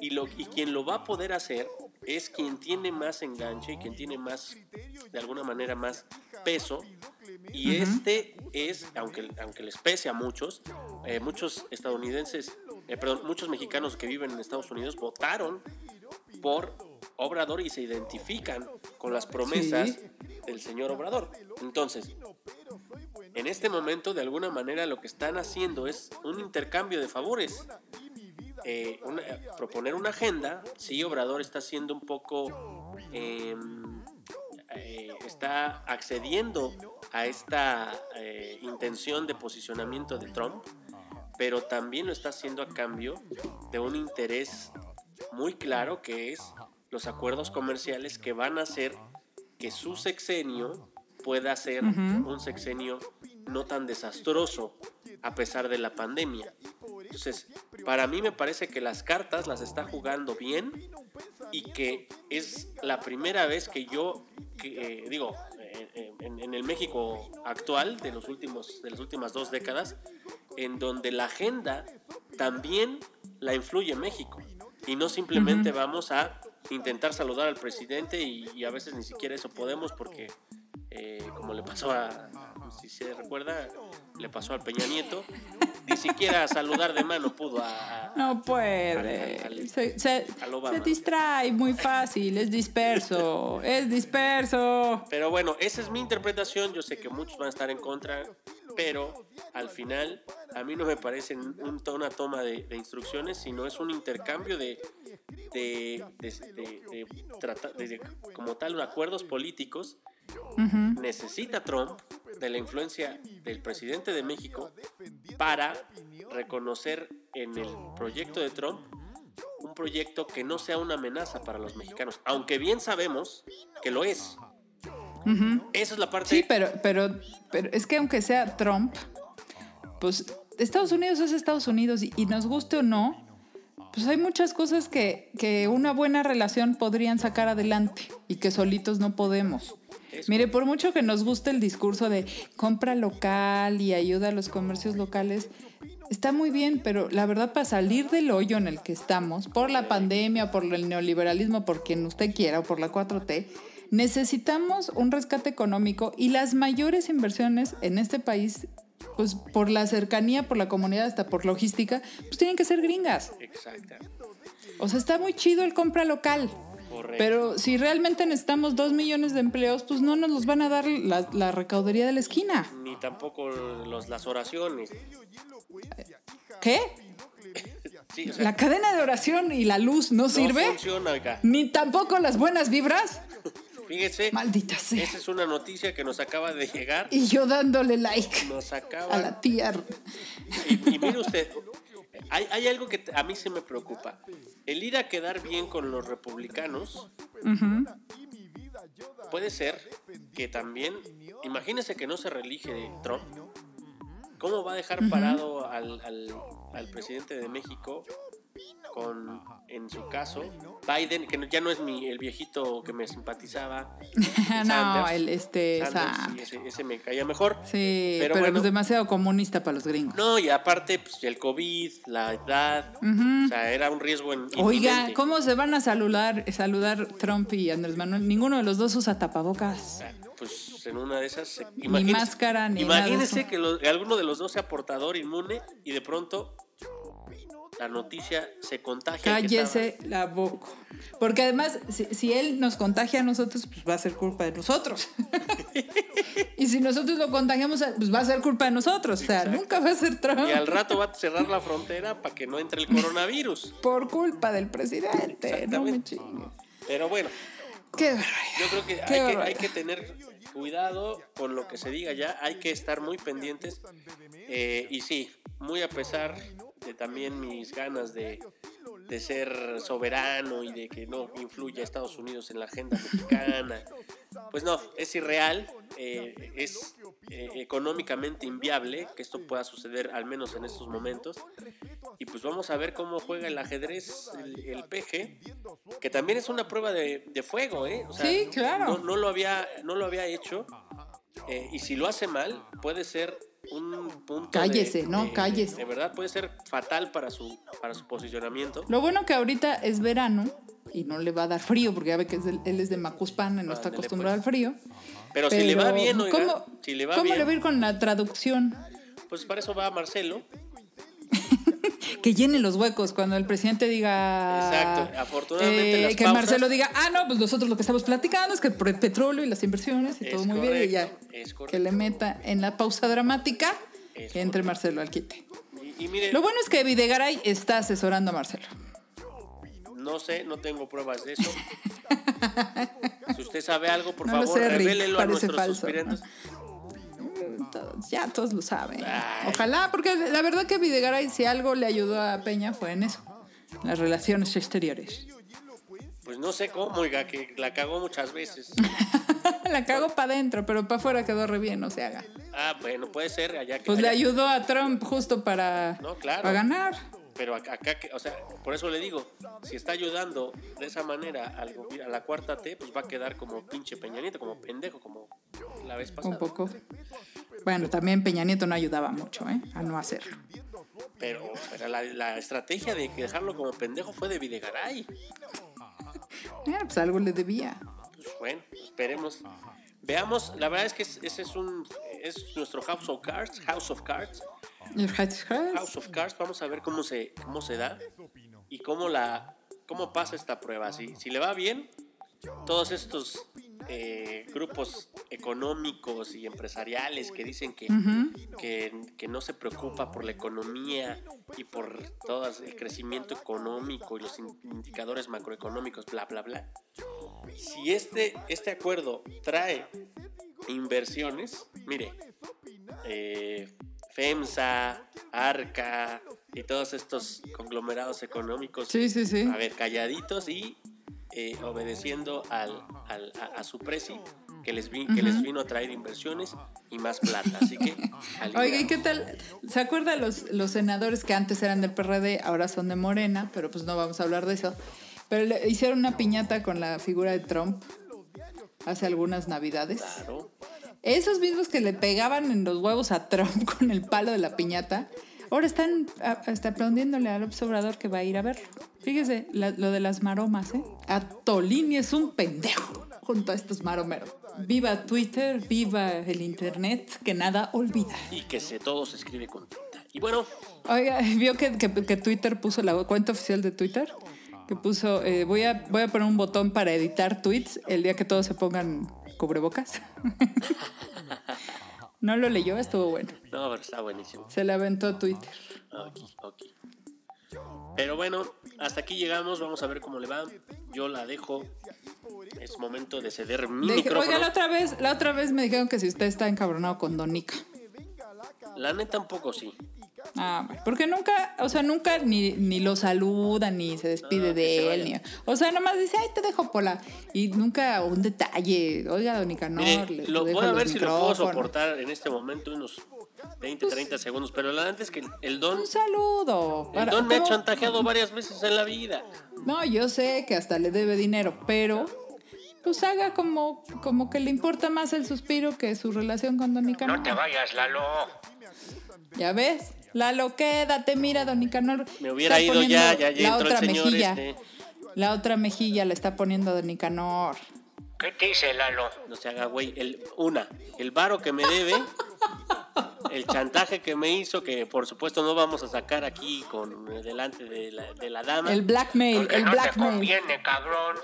Y, lo, y quien lo va a poder hacer es quien tiene más enganche y quien tiene más, de alguna manera, más peso. Y este es, aunque, aunque les pese a muchos, eh, muchos estadounidenses, eh, perdón, muchos mexicanos que viven en Estados Unidos votaron por Obrador y se identifican con las promesas Sí. del señor Obrador. Entonces, en este momento, de alguna manera, lo que están haciendo es un intercambio de favores. Eh, proponer una agenda, sí, Obrador está siendo un poco, em, eh, está accediendo a esta eh, intención de posicionamiento de Trump, pero también lo está haciendo a cambio de un interés muy claro que es los acuerdos comerciales que van a hacer que su sexenio pueda ser Ujú. un sexenio no tan desastroso a pesar de la pandemia. Entonces, para mí me parece que las cartas las está jugando bien y que es la primera vez que yo, que, eh, digo, eh, en, en el México actual de, los últimos, de las últimas dos décadas, en donde la agenda también la influye México. Y no simplemente vamos a intentar saludar al presidente y, y a veces ni siquiera eso podemos porque, eh, como le pasó a, si se recuerda, le pasó al Peña Nieto, ni siquiera saludar de mano pudo a... a- No puede. al- Se, se- al Obama. se distrae muy fácil, es disperso, es disperso. Pero bueno, esa es mi interpretación. Yo sé que muchos van a estar en contra, pero al final a mí no me parece un, una toma de, de instrucciones, sino es un intercambio de, de, de- de- de- de- como tal, acuerdos políticos. Necesita Trump de la influencia del presidente de México para reconocer en el proyecto de Trump un proyecto que no sea una amenaza para los mexicanos, aunque bien sabemos que lo es. Esa es la parte Sí, pero, pero, pero es que aunque sea Trump, pues Estados Unidos es Estados Unidos y, y nos guste o no, pues hay muchas cosas que, que una buena relación podrían sacar adelante y que solitos no podemos. Mire, por mucho que nos guste el discurso de compra local y ayuda a los comercios locales, está muy bien, pero la verdad para salir del hoyo en el que estamos, por la pandemia, por el neoliberalismo, por quien usted quiera, o por la 4T, necesitamos un rescate económico y las mayores inversiones en este país, pues por la cercanía, por la comunidad, hasta por logística, pues tienen que ser gringas. Exacta. O sea, está muy chido el compra local. Correcto. Pero si realmente necesitamos dos millones de empleos, pues no nos los van a dar la, la recaudería de la esquina. Ni tampoco los, las oraciones. ¿Qué? Sí, o sea, ¿La cadena de oración y la luz no no sirve? funciona, oiga. ¿Ni tampoco las buenas vibras? Fíjese, Maldita sea. esa es una noticia que nos acaba de llegar. Y yo dándole like Nos a acaba. la tía. Y, y mire usted, hay, hay algo que a mí se me preocupa. El ir a quedar bien con los republicanos puede ser que también, imagínese que no se reelige Trump, ¿cómo va a dejar parado al, al- al presidente de México con, en su caso, Biden, que ya no es mi, el viejito que me simpatizaba? no, Sanders. el este Sanders, sí, ese, ese me caía mejor. Sí, Pero pero, bueno. pues demasiado comunista para los gringos. No, y aparte, pues el COVID, la edad, o sea, era un riesgo en Oiga, inminente. ¿cómo se van a saludar, saludar Trump y Andrés Manuel? Ninguno de los dos usa tapabocas. Pues en una de esas. Ni máscara, ni nada de Imagínese eso. que lo- alguno de los dos sea portador inmune y de pronto la noticia se contagia. que Cállese la boca. Porque además, si, si él nos contagia a nosotros, pues va a ser culpa de nosotros. y si nosotros lo contagiamos, pues va a ser culpa de nosotros. O sea, Exacto. nunca va a ser Trump. Y al rato va a cerrar la frontera para que no entre el coronavirus. Por culpa del presidente. No me. Pero bueno, Qué yo creo que hay que tener cuidado con lo que se diga ya. Hay que estar muy pendientes. Eh, y sí, muy a pesar de también mis ganas de, de ser soberano y de que no influya Estados Unidos en la agenda mexicana. Pues no, es irreal, eh, es eh, económicamente inviable que esto pueda suceder al menos en estos momentos. Y pues vamos a ver cómo juega el ajedrez el, el PG, que también es una prueba de, de fuego, ¿eh? O sea, Sí, claro. No, no lo, había, no lo había hecho. eh, y si lo hace mal, puede ser un punto. de- Cállese, ¿no? de- Cállese. De verdad, puede ser fatal para su, para su posicionamiento. Lo bueno que ahorita es verano y no le va a dar frío, porque ya ve que es del- él es de Macuspana y no está Ándale, acostumbrado pues. al frío. Pero, si le va Pero, bien, oiga, ¿Cómo, si le va cómo bien, le va a ir con la traducción? pues para eso va Marcelo. Que llene los huecos cuando el presidente diga. Exacto. Afortunadamente las que pausas- Marcelo diga, ah, no, pues nosotros lo que estamos platicando es que por el petróleo y las inversiones y todo muy bien. Y ya. es. Que le meta en la pausa dramática Es que entre correcto. Marcelo al quite. Y, y mire, Lo bueno es que Videgaray está asesorando a Marcelo. no sé, no tengo pruebas de eso. si usted sabe algo, por No favor, sé, Rick, revélelo a nuestros falso. suspirantes. Ya todos lo saben. Ojalá, porque la verdad que Videgaray, si algo le ayudó a Peña, fue en eso. Las relaciones exteriores. Pues no sé cómo, oiga, que la cagó muchas veces. la cago para adentro, pero para afuera quedó re bien, no se haga. Ah, bueno, puede ser allá que. Pues le allá- ayudó a Trump justo para, No, claro. para ganar. Pero acá, acá que- o sea, por eso le digo, si está ayudando de esa manera al a la cuarta T, pues va a quedar como pinche Peña Nieto, como pendejo, como la vez pasada. Un poco. Bueno, también Peña Nieto no ayudaba mucho, ¿eh? A no hacerlo. Pero, pero la, la estrategia de dejarlo como pendejo fue de Videgaray. Eh, pues algo le debía. Pues bueno, esperemos. Veamos, la verdad es que es- ese es un es nuestro House of Cards, House of Cards. House of Cards. Vamos a ver cómo se cómo se da y cómo la cómo pasa esta prueba. Si, si le va bien, todos estos eh, grupos económicos y empresariales que dicen que, que, que no se preocupa por la economía y por todo el crecimiento económico y los in- indicadores macroeconómicos, bla, bla, bla. Si este, este acuerdo trae inversiones, mire, eh, FEMSA, ARCA y todos estos conglomerados económicos Sí, sí, sí. a ver, calladitos y eh, obedeciendo al, al- a, a su presi que les, vi- que les vino a traer inversiones y más plata. Así que, Oiga, ¿y qué tal? ¿Se acuerda los, los senadores que antes eran del PRD, ahora son de Morena? Pero pues no vamos a hablar de eso. Pero le hicieron una piñata con la figura de Trump hace algunas navidades. Claro. Esos mismos que le pegaban en los huevos a Trump con el palo de la piñata, ahora están a- hasta aplaudiéndole al observador que va a ir a ver. Fíjese, la- lo de las maromas, ¿eh? Atolini es un pendejo junto a estos maromeros. Viva Twitter, viva el Internet, que nada olvida. Y que se, todo se escribe con tinta. Y bueno, Oiga, ¿vio que, que- que Twitter puso la cuenta oficial de Twitter? Que puso, eh, voy, a, voy a poner un botón para editar tweets el día que todos se pongan cubrebocas. no lo leyó, estuvo bueno. no, pero está buenísimo. Se le aventó Twitter. Ok, ok. Pero bueno, hasta aquí llegamos. Vamos a ver cómo le va. Yo la dejo. Es momento de ceder mi Deje- micrófono. oiga, la otra vez, la otra vez me dijeron que si usted está encabronado con Donica. La neta, un poco sí. Ah, bueno, porque nunca, o sea, nunca ni, ni lo saluda, ni se despide No, que se de él. Ni, o sea, nomás dice, ay, te dejo pola. Y nunca un detalle. Oiga, don Nicanor, Mire, le lo, voy a ver si lo puedo soportar en este momento unos 20, 30 segundos, pero la antes que el don, Un saludo. el don me ha chantajeado varias veces en la vida. No, yo sé que hasta le debe dinero, pero pues haga como, como que le importa más el suspiro que su relación con Don Nicanor. No te vayas, Lalo. ¿Ya ves? Lalo, quédate, mira, Don Nicanor. Me hubiera está ido ya, poniendo ya, ya la entró el otra señor mejilla. este. La otra mejilla la está poniendo Don Nicanor. ¿Qué te dice Lalo? No se haga, güey. El, una, el varo que me debe, el chantaje que me hizo, que por supuesto no vamos a sacar aquí con delante de la, de la dama. El blackmail, el blackmail. cabrón.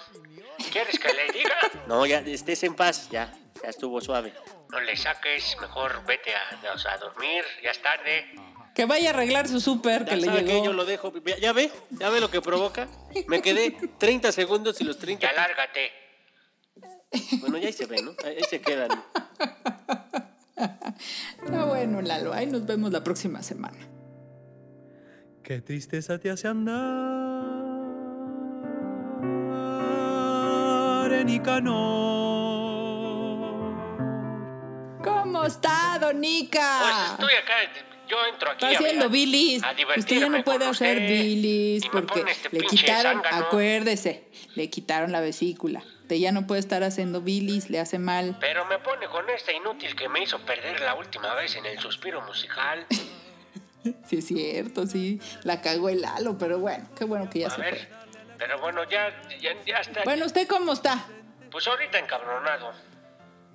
¿Quieres que le diga? No, ya estés en paz, ya, ya estuvo suave. No le saques, mejor vete a, a dormir, ya es tarde. Que vaya a arreglar su súper que le llegó. que yo lo dejo. Ya, ya ve, ya ve lo que provoca. Me quedé 30 segundos y los 30. Ya lárgate. Bueno, ya ahí se ve, ¿no? Ahí se quedan. Ah, bueno, Lalo, ahí nos vemos la próxima semana. Qué tristeza te hace andar en Nicanor. ¿Cómo está, Donica? Pues estoy acá, yo entro aquí. Está haciendo bilis. a Usted ya no puede hacer bilis porque este le quitaron, zángano. acuérdese, le quitaron la vesícula. Usted ya no puede estar haciendo bilis, le hace mal. Pero me pone con esta inútil que me hizo perder la última vez en el suspiro musical. Sí, es cierto, sí. La cagó el Lalo, pero bueno, qué bueno que ya A se ver, fue. pero bueno, ya, ya, ya está. Bueno, ¿usted cómo está? Pues ahorita encabronado.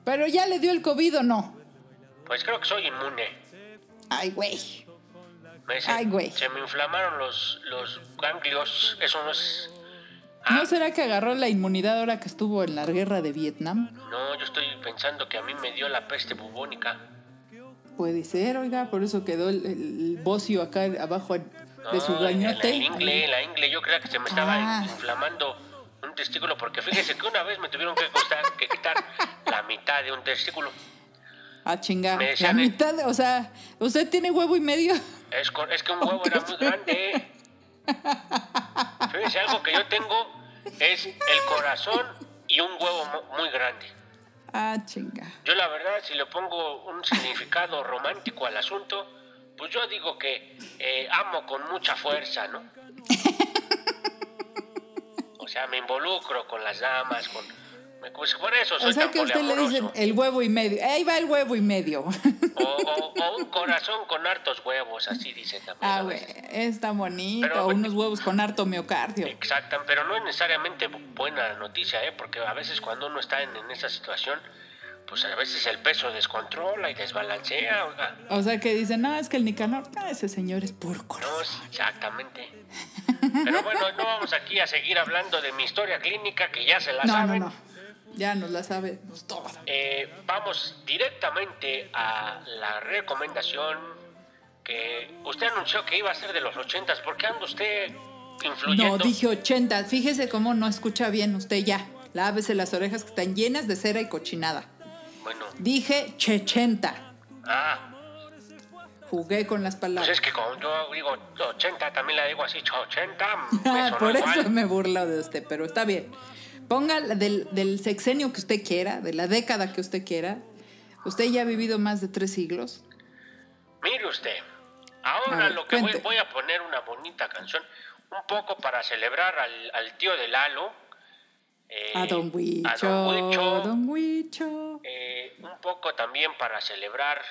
¿Pero ya le dio el COVID o no? Pues creo que soy inmune. Ay, güey. Ay, güey. se me inflamaron los, los ganglios. Eso no es. ¿No será que agarró la inmunidad ahora que estuvo en la guerra de Vietnam? No, yo estoy pensando que a mí me dio la peste bubónica. Puede ser, oiga, por eso quedó el, el bocio acá abajo de su No, en gañote. La ingle, la ingle, yo creía que se me estaba Ah. inflamando un testículo, porque fíjese que una vez me tuvieron que, costar- que quitar la mitad de un testículo. Ah, chinga. Me La decían, mitad, o sea, ¿usted tiene huevo y medio? Es, es que un huevo era muy grande. Fíjese, algo que yo tengo es el corazón y un huevo mu- muy grande. Ah, chinga. Yo la verdad, si le pongo un significado romántico al asunto, pues yo digo que eh, amo con mucha fuerza, ¿no? O sea, me involucro con las damas, con... Pues por eso soy O sea tan que a usted le dicen el huevo y medio. Ahí va el huevo y medio. O, o- o un corazón con hartos huevos, así dicen también. ah, güey, está bonito. Pero- unos huevos con harto miocardio. Exacto, pero no es necesariamente bu- buena noticia, ¿eh? Porque a veces cuando uno está en, en esa situación, pues a veces el peso descontrola y desbalancea, oiga. O sea que dicen, no, es que el Nicanor, ese señor es puro No, corazón. es- exactamente. Pero bueno, no vamos aquí a seguir hablando de mi historia clínica, que ya se la No, no, saben. no. Ya nos la sabemos todo. Eh, vamos directamente a la recomendación que usted anunció que iba a ser de los ochentas. ¿Por qué anda usted influyendo? No, dije 80. Fíjese cómo no escucha bien usted ya. Lávese las orejas que están llenas de cera y cochinada. Bueno, Dije 80. ah, Jugué con las pues palabras. es que como yo digo 80, también la digo así, 80. me Ah, sonó por igual. eso me burlo de usted, pero está bien. Ponga del, del sexenio que usted quiera, de la década que usted quiera. Usted ya ha vivido más de tres siglos. Mire usted, ahora ver, lo que voy, a poner una bonita canción, un poco para celebrar al, al tío de Lalo. eh, A Don Huicho. a Don Huicho, Don Huicho. eh, un poco también para celebrar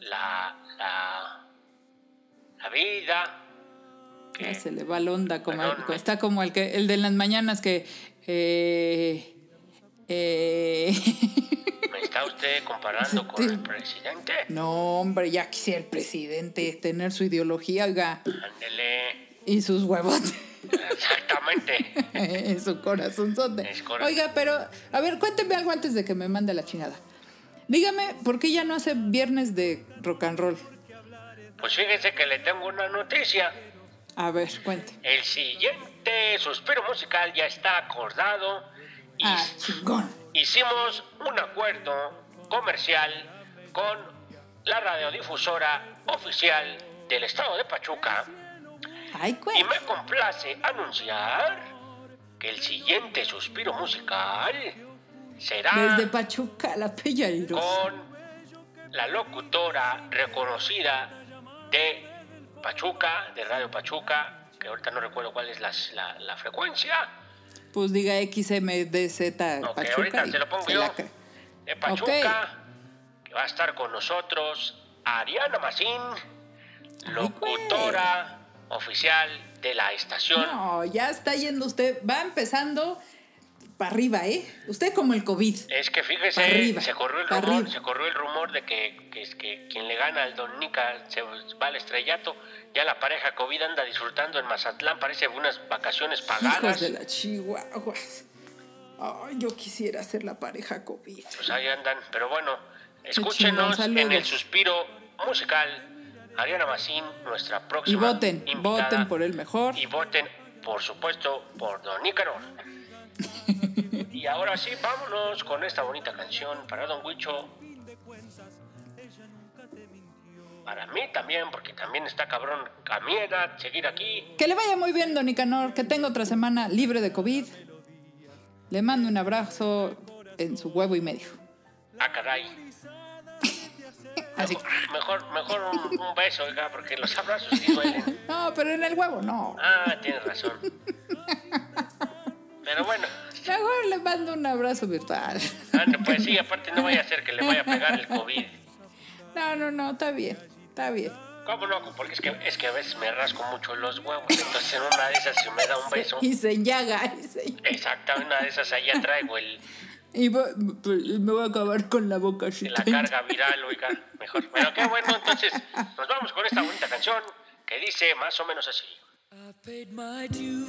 la, la, la vida. que- Ya se le va la onda. Como está como el, que, el de las mañanas que... eh, eh, ¿Me está usted comparando con el presidente? no, hombre, ya quisiera el presidente tener su ideología, oiga, Ándele, y sus huevos. exactamente. en su corazonzote. Correcto. Oiga, pero, a ver, cuénteme algo antes de que me mande la chingada. Dígame, ¿por qué ya no hace viernes de rock and roll? Pues fíjese que le tengo una noticia. A ver, cuente. El siguiente suspiro musical ya está acordado y Ah, hicimos un acuerdo comercial con la radiodifusora oficial del estado de Pachuca. Ay, y me complace anunciar que el siguiente suspiro musical será Desde Pachuca, la Pelleiros. con la locutora reconocida de Pachuca, de Radio Pachuca, que ahorita no recuerdo cuál es la, la frecuencia. Pues diga XMDZ Ok, Pachuca. ahorita y se lo pongo se yo. la De Pachuca, que va a estar con nosotros Ariana Macín, locutora oficial de la estación. No, ya está yendo usted. Va empezando para arriba, ¿eh? Usted como el COVID. Es que fíjese, arriba, se corrió el rumor, arriba. se corrió el rumor de que, que que quien le gana al Don Nica se va al estrellato. Ya la pareja COVID anda disfrutando en Mazatlán, parece unas vacaciones pagadas. Hijos de la chihuahuas. Ay, yo quisiera ser la pareja COVID. Pues ahí andan, pero bueno, chingón, escúchenos en el suspiro musical. Ariana Macín, nuestra Y próxima voten, invitada. voten por el mejor. Y voten, por supuesto, por Don Nícaro. Y ahora sí, vámonos con esta bonita canción para Don Huicho. Para mí también, porque también está cabrón a mi edad seguir aquí. Que le vaya muy bien, don Nicanor, que tenga otra semana libre de COVID. Le mando un abrazo en su huevo y medio. Ah, caray. Así. Mejor, mejor un, un beso, oiga, porque los abrazos sí duelen. No, pero en el huevo no. Ah, tienes razón. Pero bueno, Mejor le mando un abrazo virtual. ande, pues sí, aparte no vaya a ser que le vaya a pegar el COVID. No, no, no, está bien, está bien. ¿Cómo no? Porque es que, es que a veces me rasco mucho los huevos, entonces en una de esas si me da un beso. Y se enllaga. Y, se- Exacto, en una de esas allá traigo el, y vo- pues, me voy a acabar con la boca así. la carga viral, oiga, mejor. Pero qué bueno, entonces nos vamos con esta bonita canción que dice más o menos así. I've paid my dues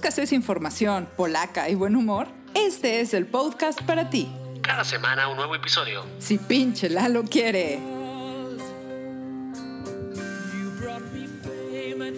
buscas es información polaca y buen humor, este es el podcast para ti. Cada semana un nuevo episodio. Si pinche Lalo quiere. You brought me fame and